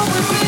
always